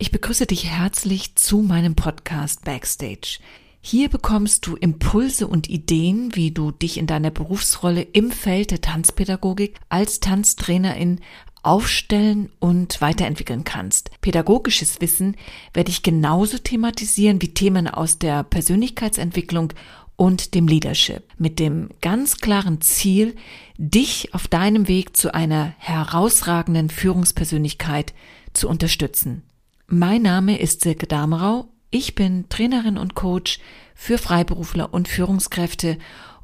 Ich begrüße dich herzlich zu meinem Podcast Backstage. Hier bekommst du Impulse und Ideen, wie du dich in deiner Berufsrolle im Feld der Tanzpädagogik als Tanztrainerin aufstellen und weiterentwickeln kannst. Pädagogisches Wissen werde ich genauso thematisieren wie Themen aus der Persönlichkeitsentwicklung und dem Leadership mit dem ganz klaren Ziel, dich auf deinem Weg zu einer herausragenden Führungspersönlichkeit zu unterstützen. Mein Name ist Silke Damerau. Ich bin Trainerin und Coach für Freiberufler und Führungskräfte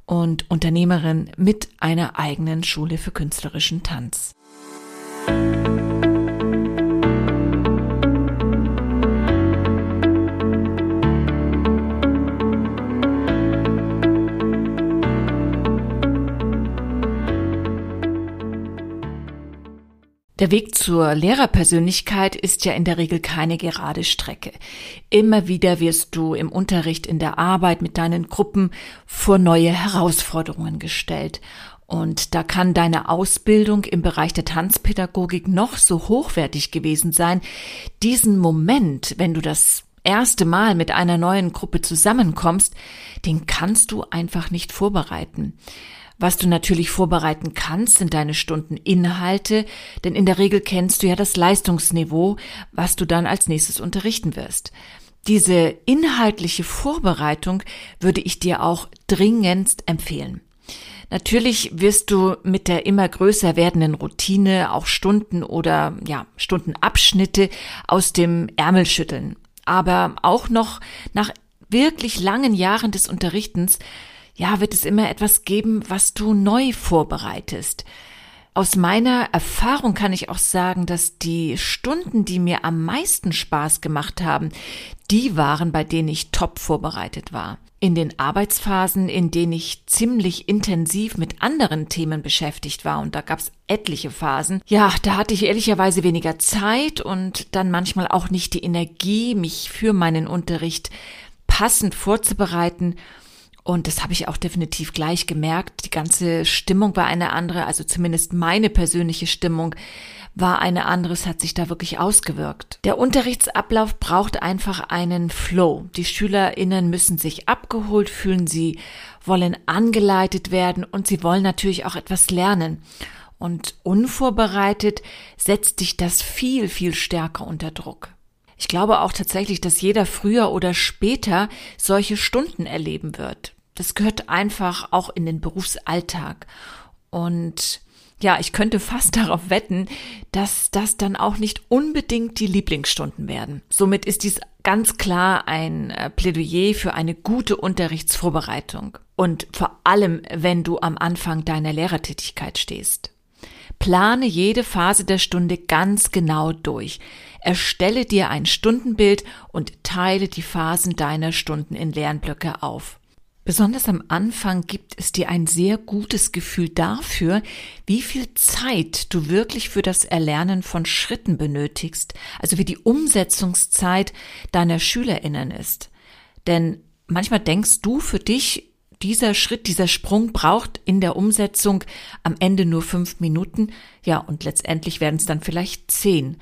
und Unternehmerin mit einer eigenen Schule für künstlerischen Tanz. Der Weg zur Lehrerpersönlichkeit ist ja in der Regel keine gerade Strecke. Immer wieder wirst du im Unterricht, in der Arbeit mit deinen Gruppen vor neue Herausforderungen gestellt. Und da kann deine Ausbildung im Bereich der Tanzpädagogik noch so hochwertig gewesen sein. Diesen Moment, wenn du das erste Mal mit einer neuen Gruppe zusammenkommst, den kannst du einfach nicht vorbereiten. Was du natürlich vorbereiten kannst, sind deine Stundeninhalte, denn in der Regel kennst du ja das Leistungsniveau, was du dann als nächstes unterrichten wirst. Diese inhaltliche Vorbereitung würde ich dir auch dringendst empfehlen. Natürlich wirst du mit der immer größer werdenden Routine auch Stunden oder ja, Stundenabschnitte aus dem Ärmel schütteln. Aber auch noch nach wirklich langen Jahren des Unterrichtens ja, wird es immer etwas geben, was du neu vorbereitest. Aus meiner Erfahrung kann ich auch sagen, dass die Stunden, die mir am meisten Spaß gemacht haben, die waren, bei denen ich top vorbereitet war. In den Arbeitsphasen, in denen ich ziemlich intensiv mit anderen Themen beschäftigt war, und da gab's etliche Phasen, ja, da hatte ich ehrlicherweise weniger Zeit und dann manchmal auch nicht die Energie, mich für meinen Unterricht passend vorzubereiten und das habe ich auch definitiv gleich gemerkt. Die ganze Stimmung war eine andere, also zumindest meine persönliche Stimmung war eine andere, es hat sich da wirklich ausgewirkt. Der Unterrichtsablauf braucht einfach einen Flow. Die SchülerInnen müssen sich abgeholt fühlen, sie wollen angeleitet werden und sie wollen natürlich auch etwas lernen. Und unvorbereitet setzt dich das viel, viel stärker unter Druck. Ich glaube auch tatsächlich, dass jeder früher oder später solche Stunden erleben wird. Das gehört einfach auch in den Berufsalltag. Und ja, ich könnte fast darauf wetten, dass das dann auch nicht unbedingt die Lieblingsstunden werden. Somit ist dies ganz klar ein äh, Plädoyer für eine gute Unterrichtsvorbereitung. Und vor allem, wenn du am Anfang deiner Lehrertätigkeit stehst. Plane jede Phase der Stunde ganz genau durch. Erstelle dir ein Stundenbild und teile die Phasen deiner Stunden in Lernblöcke auf. Besonders am Anfang gibt es dir ein sehr gutes Gefühl dafür, wie viel Zeit du wirklich für das Erlernen von Schritten benötigst, also wie die Umsetzungszeit deiner Schülerinnen ist. Denn manchmal denkst du für dich, dieser Schritt, dieser Sprung braucht in der Umsetzung am Ende nur fünf Minuten, ja, und letztendlich werden es dann vielleicht zehn.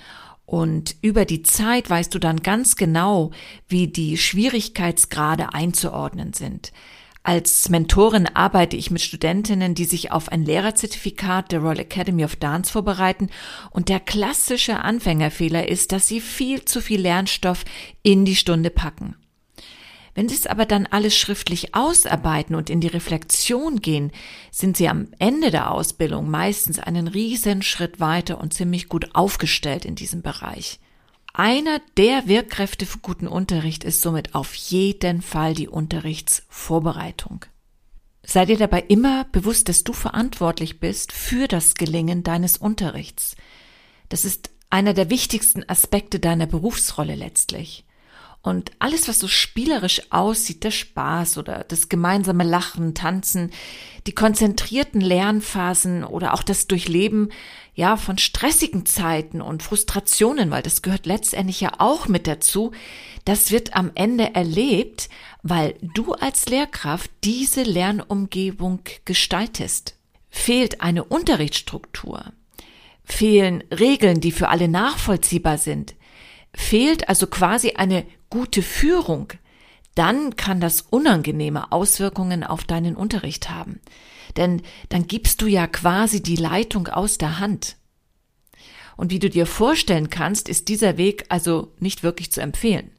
Und über die Zeit weißt du dann ganz genau, wie die Schwierigkeitsgrade einzuordnen sind. Als Mentorin arbeite ich mit Studentinnen, die sich auf ein Lehrerzertifikat der Royal Academy of Dance vorbereiten. Und der klassische Anfängerfehler ist, dass sie viel zu viel Lernstoff in die Stunde packen. Wenn Sie es aber dann alles schriftlich ausarbeiten und in die Reflexion gehen, sind Sie am Ende der Ausbildung meistens einen riesen Schritt weiter und ziemlich gut aufgestellt in diesem Bereich. Einer der Wirkkräfte für guten Unterricht ist somit auf jeden Fall die Unterrichtsvorbereitung. Sei dir dabei immer bewusst, dass du verantwortlich bist für das Gelingen deines Unterrichts. Das ist einer der wichtigsten Aspekte deiner Berufsrolle letztlich. Und alles, was so spielerisch aussieht, der Spaß oder das gemeinsame Lachen, Tanzen, die konzentrierten Lernphasen oder auch das Durchleben, ja, von stressigen Zeiten und Frustrationen, weil das gehört letztendlich ja auch mit dazu, das wird am Ende erlebt, weil du als Lehrkraft diese Lernumgebung gestaltest. Fehlt eine Unterrichtsstruktur, fehlen Regeln, die für alle nachvollziehbar sind, Fehlt also quasi eine gute Führung, dann kann das unangenehme Auswirkungen auf deinen Unterricht haben. Denn dann gibst du ja quasi die Leitung aus der Hand. Und wie du dir vorstellen kannst, ist dieser Weg also nicht wirklich zu empfehlen.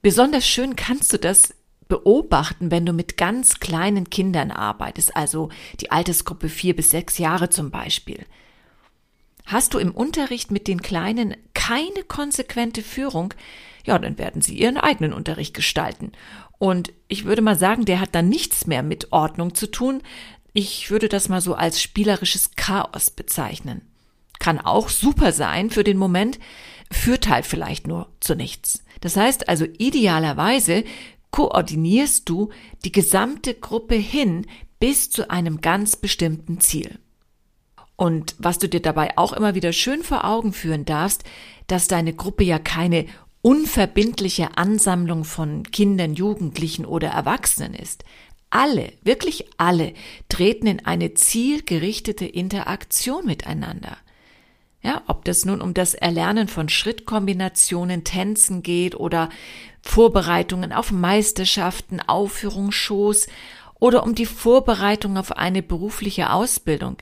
Besonders schön kannst du das beobachten, wenn du mit ganz kleinen Kindern arbeitest, also die Altersgruppe vier bis sechs Jahre zum Beispiel. Hast du im Unterricht mit den Kleinen keine konsequente Führung, ja, dann werden sie ihren eigenen Unterricht gestalten. Und ich würde mal sagen, der hat dann nichts mehr mit Ordnung zu tun. Ich würde das mal so als spielerisches Chaos bezeichnen. Kann auch super sein für den Moment, führt halt vielleicht nur zu nichts. Das heißt also idealerweise koordinierst du die gesamte Gruppe hin bis zu einem ganz bestimmten Ziel. Und was du dir dabei auch immer wieder schön vor Augen führen darfst, dass deine Gruppe ja keine unverbindliche Ansammlung von Kindern, Jugendlichen oder Erwachsenen ist. Alle, wirklich alle, treten in eine zielgerichtete Interaktion miteinander. Ja, ob das nun um das Erlernen von Schrittkombinationen, Tänzen geht oder Vorbereitungen auf Meisterschaften, Aufführungsshows oder um die Vorbereitung auf eine berufliche Ausbildung.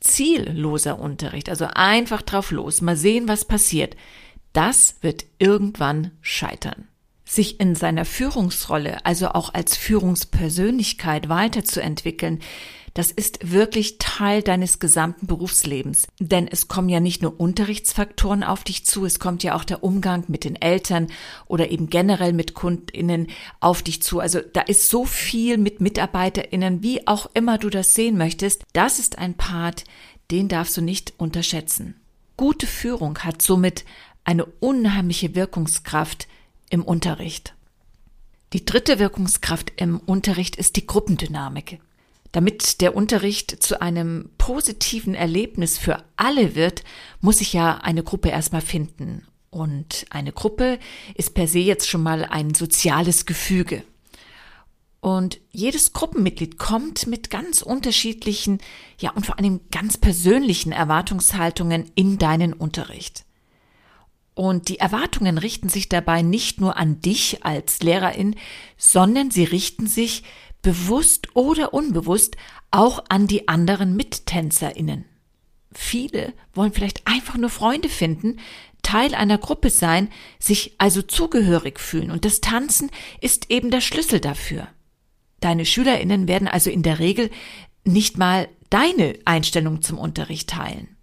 Zielloser Unterricht, also einfach drauf los, mal sehen, was passiert. Das wird irgendwann scheitern. Sich in seiner Führungsrolle, also auch als Führungspersönlichkeit weiterzuentwickeln, das ist wirklich Teil deines gesamten Berufslebens. Denn es kommen ja nicht nur Unterrichtsfaktoren auf dich zu, es kommt ja auch der Umgang mit den Eltern oder eben generell mit KundInnen auf dich zu. Also da ist so viel mit MitarbeiterInnen, wie auch immer du das sehen möchtest. Das ist ein Part, den darfst du nicht unterschätzen. Gute Führung hat somit eine unheimliche Wirkungskraft im Unterricht. Die dritte Wirkungskraft im Unterricht ist die Gruppendynamik. Damit der Unterricht zu einem positiven Erlebnis für alle wird, muss sich ja eine Gruppe erstmal finden. Und eine Gruppe ist per se jetzt schon mal ein soziales Gefüge. Und jedes Gruppenmitglied kommt mit ganz unterschiedlichen, ja und vor allem ganz persönlichen Erwartungshaltungen in deinen Unterricht. Und die Erwartungen richten sich dabei nicht nur an dich als Lehrerin, sondern sie richten sich bewusst oder unbewusst auch an die anderen Mittänzerinnen. Viele wollen vielleicht einfach nur Freunde finden, Teil einer Gruppe sein, sich also zugehörig fühlen und das Tanzen ist eben der Schlüssel dafür. Deine Schülerinnen werden also in der Regel nicht mal deine Einstellung zum Unterricht teilen.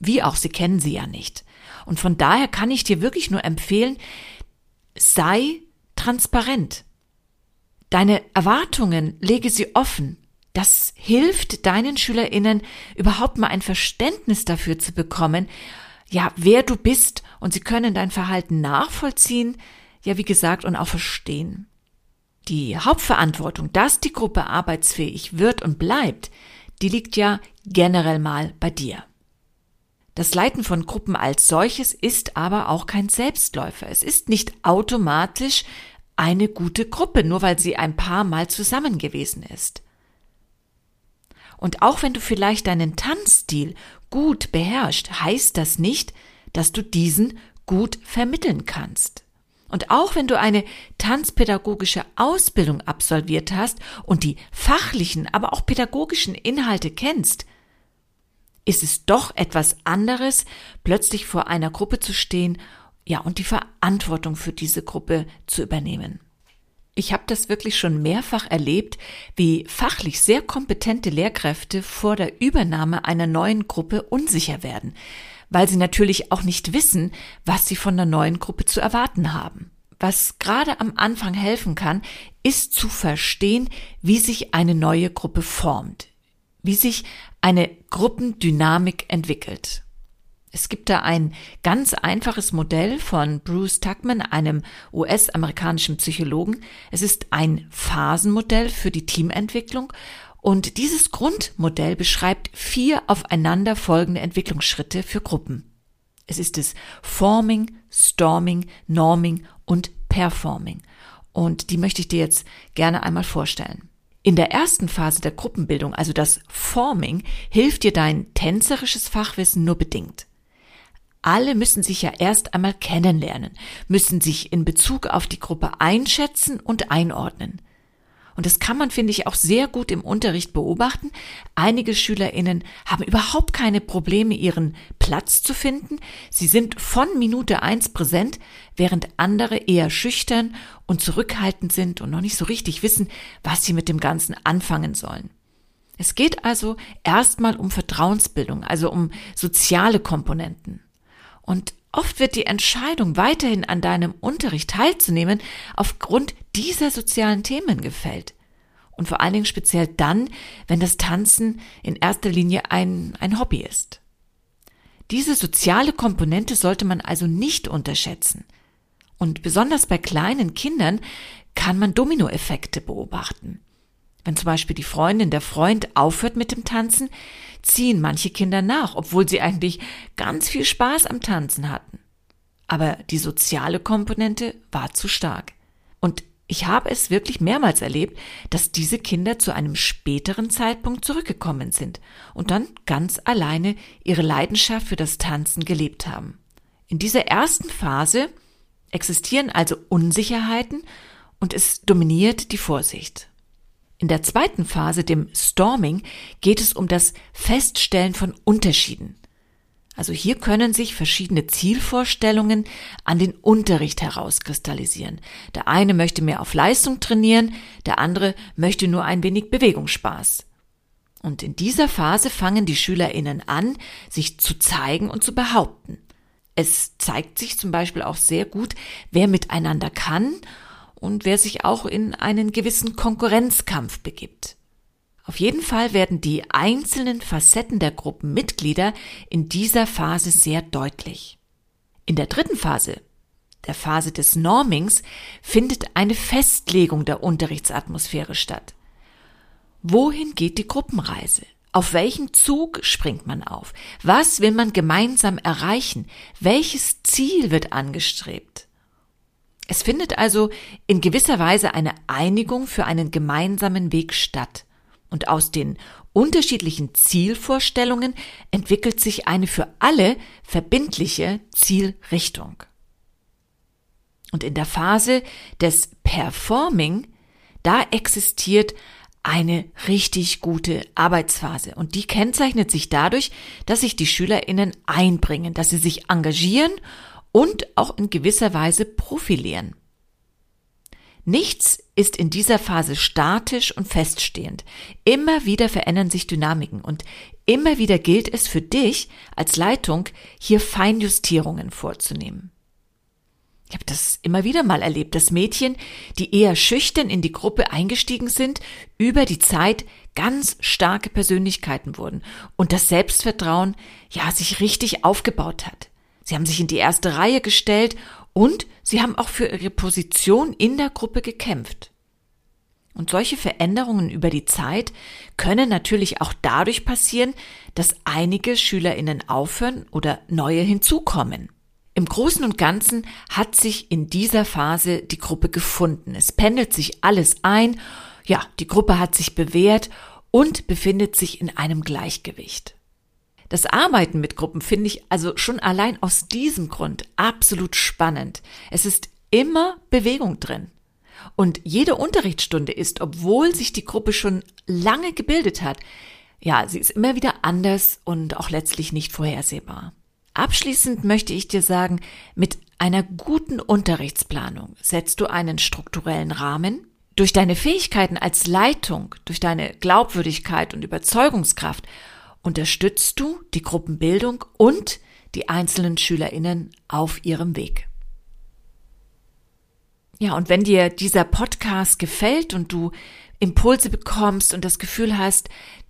Wie auch, sie kennen sie ja nicht. Und von daher kann ich dir wirklich nur empfehlen, sei transparent. Deine Erwartungen lege sie offen. Das hilft deinen SchülerInnen überhaupt mal ein Verständnis dafür zu bekommen, ja, wer du bist und sie können dein Verhalten nachvollziehen, ja, wie gesagt, und auch verstehen. Die Hauptverantwortung, dass die Gruppe arbeitsfähig wird und bleibt, die liegt ja generell mal bei dir. Das Leiten von Gruppen als solches ist aber auch kein Selbstläufer. Es ist nicht automatisch eine gute Gruppe, nur weil sie ein paar Mal zusammen gewesen ist. Und auch wenn du vielleicht deinen Tanzstil gut beherrschst, heißt das nicht, dass du diesen gut vermitteln kannst. Und auch wenn du eine tanzpädagogische Ausbildung absolviert hast und die fachlichen, aber auch pädagogischen Inhalte kennst, ist es doch etwas anderes, plötzlich vor einer Gruppe zu stehen, ja, und die Verantwortung für diese Gruppe zu übernehmen. Ich habe das wirklich schon mehrfach erlebt, wie fachlich sehr kompetente Lehrkräfte vor der Übernahme einer neuen Gruppe unsicher werden, weil sie natürlich auch nicht wissen, was sie von der neuen Gruppe zu erwarten haben. Was gerade am Anfang helfen kann, ist zu verstehen, wie sich eine neue Gruppe formt, wie sich eine Gruppendynamik entwickelt. Es gibt da ein ganz einfaches Modell von Bruce Tuckman, einem US-amerikanischen Psychologen. Es ist ein Phasenmodell für die Teamentwicklung und dieses Grundmodell beschreibt vier aufeinander folgende Entwicklungsschritte für Gruppen. Es ist das Forming, Storming, Norming und Performing. Und die möchte ich dir jetzt gerne einmal vorstellen. In der ersten Phase der Gruppenbildung, also das Forming, hilft dir dein tänzerisches Fachwissen nur bedingt. alle müssen sich ja erst einmal kennenlernen, müssen sich in Bezug auf die Gruppe einschätzen und einordnen. Und das kann man, finde ich, auch sehr gut im Unterricht beobachten. Einige SchülerInnen haben überhaupt keine Probleme, ihren Platz zu finden. Sie sind von Minute eins präsent, während andere eher schüchtern und zurückhaltend sind und noch nicht so richtig wissen, was sie mit dem Ganzen anfangen sollen. Es geht also erstmal um Vertrauensbildung, also um soziale Komponenten. Und oft wird die Entscheidung, weiterhin an deinem Unterricht teilzunehmen, aufgrund dieser sozialen Themen gefällt. Und vor allen Dingen speziell dann, wenn das Tanzen in erster Linie ein, ein Hobby ist. Diese soziale Komponente sollte man also nicht unterschätzen. Und besonders bei kleinen Kindern kann man Dominoeffekte beobachten. Wenn zum Beispiel die Freundin, der Freund aufhört mit dem Tanzen, ziehen manche Kinder nach, obwohl sie eigentlich ganz viel Spaß am Tanzen hatten. Aber die soziale Komponente war zu stark. Und ich habe es wirklich mehrmals erlebt, dass diese Kinder zu einem späteren Zeitpunkt zurückgekommen sind und dann ganz alleine ihre Leidenschaft für das Tanzen gelebt haben. In dieser ersten Phase existieren also Unsicherheiten und es dominiert die Vorsicht. In der zweiten Phase, dem Storming, geht es um das Feststellen von Unterschieden. Also hier können sich verschiedene Zielvorstellungen an den Unterricht herauskristallisieren. Der eine möchte mehr auf Leistung trainieren, der andere möchte nur ein wenig Bewegungsspaß. Und in dieser Phase fangen die Schülerinnen an, sich zu zeigen und zu behaupten. Es zeigt sich zum Beispiel auch sehr gut, wer miteinander kann und wer sich auch in einen gewissen Konkurrenzkampf begibt. Auf jeden Fall werden die einzelnen Facetten der Gruppenmitglieder in dieser Phase sehr deutlich. In der dritten Phase, der Phase des Normings, findet eine Festlegung der Unterrichtsatmosphäre statt. Wohin geht die Gruppenreise? Auf welchen Zug springt man auf? Was will man gemeinsam erreichen? Welches Ziel wird angestrebt? Es findet also in gewisser Weise eine Einigung für einen gemeinsamen Weg statt. Und aus den unterschiedlichen Zielvorstellungen entwickelt sich eine für alle verbindliche Zielrichtung. Und in der Phase des Performing, da existiert eine richtig gute Arbeitsphase. Und die kennzeichnet sich dadurch, dass sich die SchülerInnen einbringen, dass sie sich engagieren und auch in gewisser Weise profilieren. Nichts ist in dieser Phase statisch und feststehend. Immer wieder verändern sich Dynamiken und immer wieder gilt es für dich als Leitung, hier Feinjustierungen vorzunehmen. Ich habe das immer wieder mal erlebt, dass Mädchen, die eher schüchtern in die Gruppe eingestiegen sind, über die Zeit ganz starke Persönlichkeiten wurden und das Selbstvertrauen ja sich richtig aufgebaut hat. Sie haben sich in die erste Reihe gestellt und sie haben auch für ihre Position in der Gruppe gekämpft. Und solche Veränderungen über die Zeit können natürlich auch dadurch passieren, dass einige Schülerinnen aufhören oder neue hinzukommen. Im Großen und Ganzen hat sich in dieser Phase die Gruppe gefunden. Es pendelt sich alles ein. Ja, die Gruppe hat sich bewährt und befindet sich in einem Gleichgewicht. Das Arbeiten mit Gruppen finde ich also schon allein aus diesem Grund absolut spannend. Es ist immer Bewegung drin. Und jede Unterrichtsstunde ist, obwohl sich die Gruppe schon lange gebildet hat, ja, sie ist immer wieder anders und auch letztlich nicht vorhersehbar. Abschließend möchte ich dir sagen, mit einer guten Unterrichtsplanung setzt du einen strukturellen Rahmen. Durch deine Fähigkeiten als Leitung, durch deine Glaubwürdigkeit und Überzeugungskraft unterstützt du die Gruppenbildung und die einzelnen Schülerinnen auf ihrem Weg. Ja, und wenn dir dieser Podcast gefällt und du Impulse bekommst und das Gefühl hast,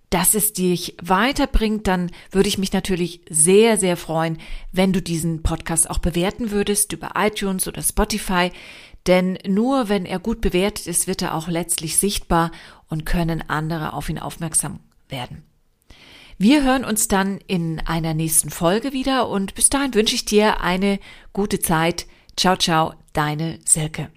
dass es dich weiterbringt, dann würde ich mich natürlich sehr, sehr freuen, wenn du diesen Podcast auch bewerten würdest über iTunes oder Spotify. Denn nur wenn er gut bewertet ist, wird er auch letztlich sichtbar und können andere auf ihn aufmerksam werden. Wir hören uns dann in einer nächsten Folge wieder und bis dahin wünsche ich dir eine gute Zeit. Ciao, ciao, deine Silke.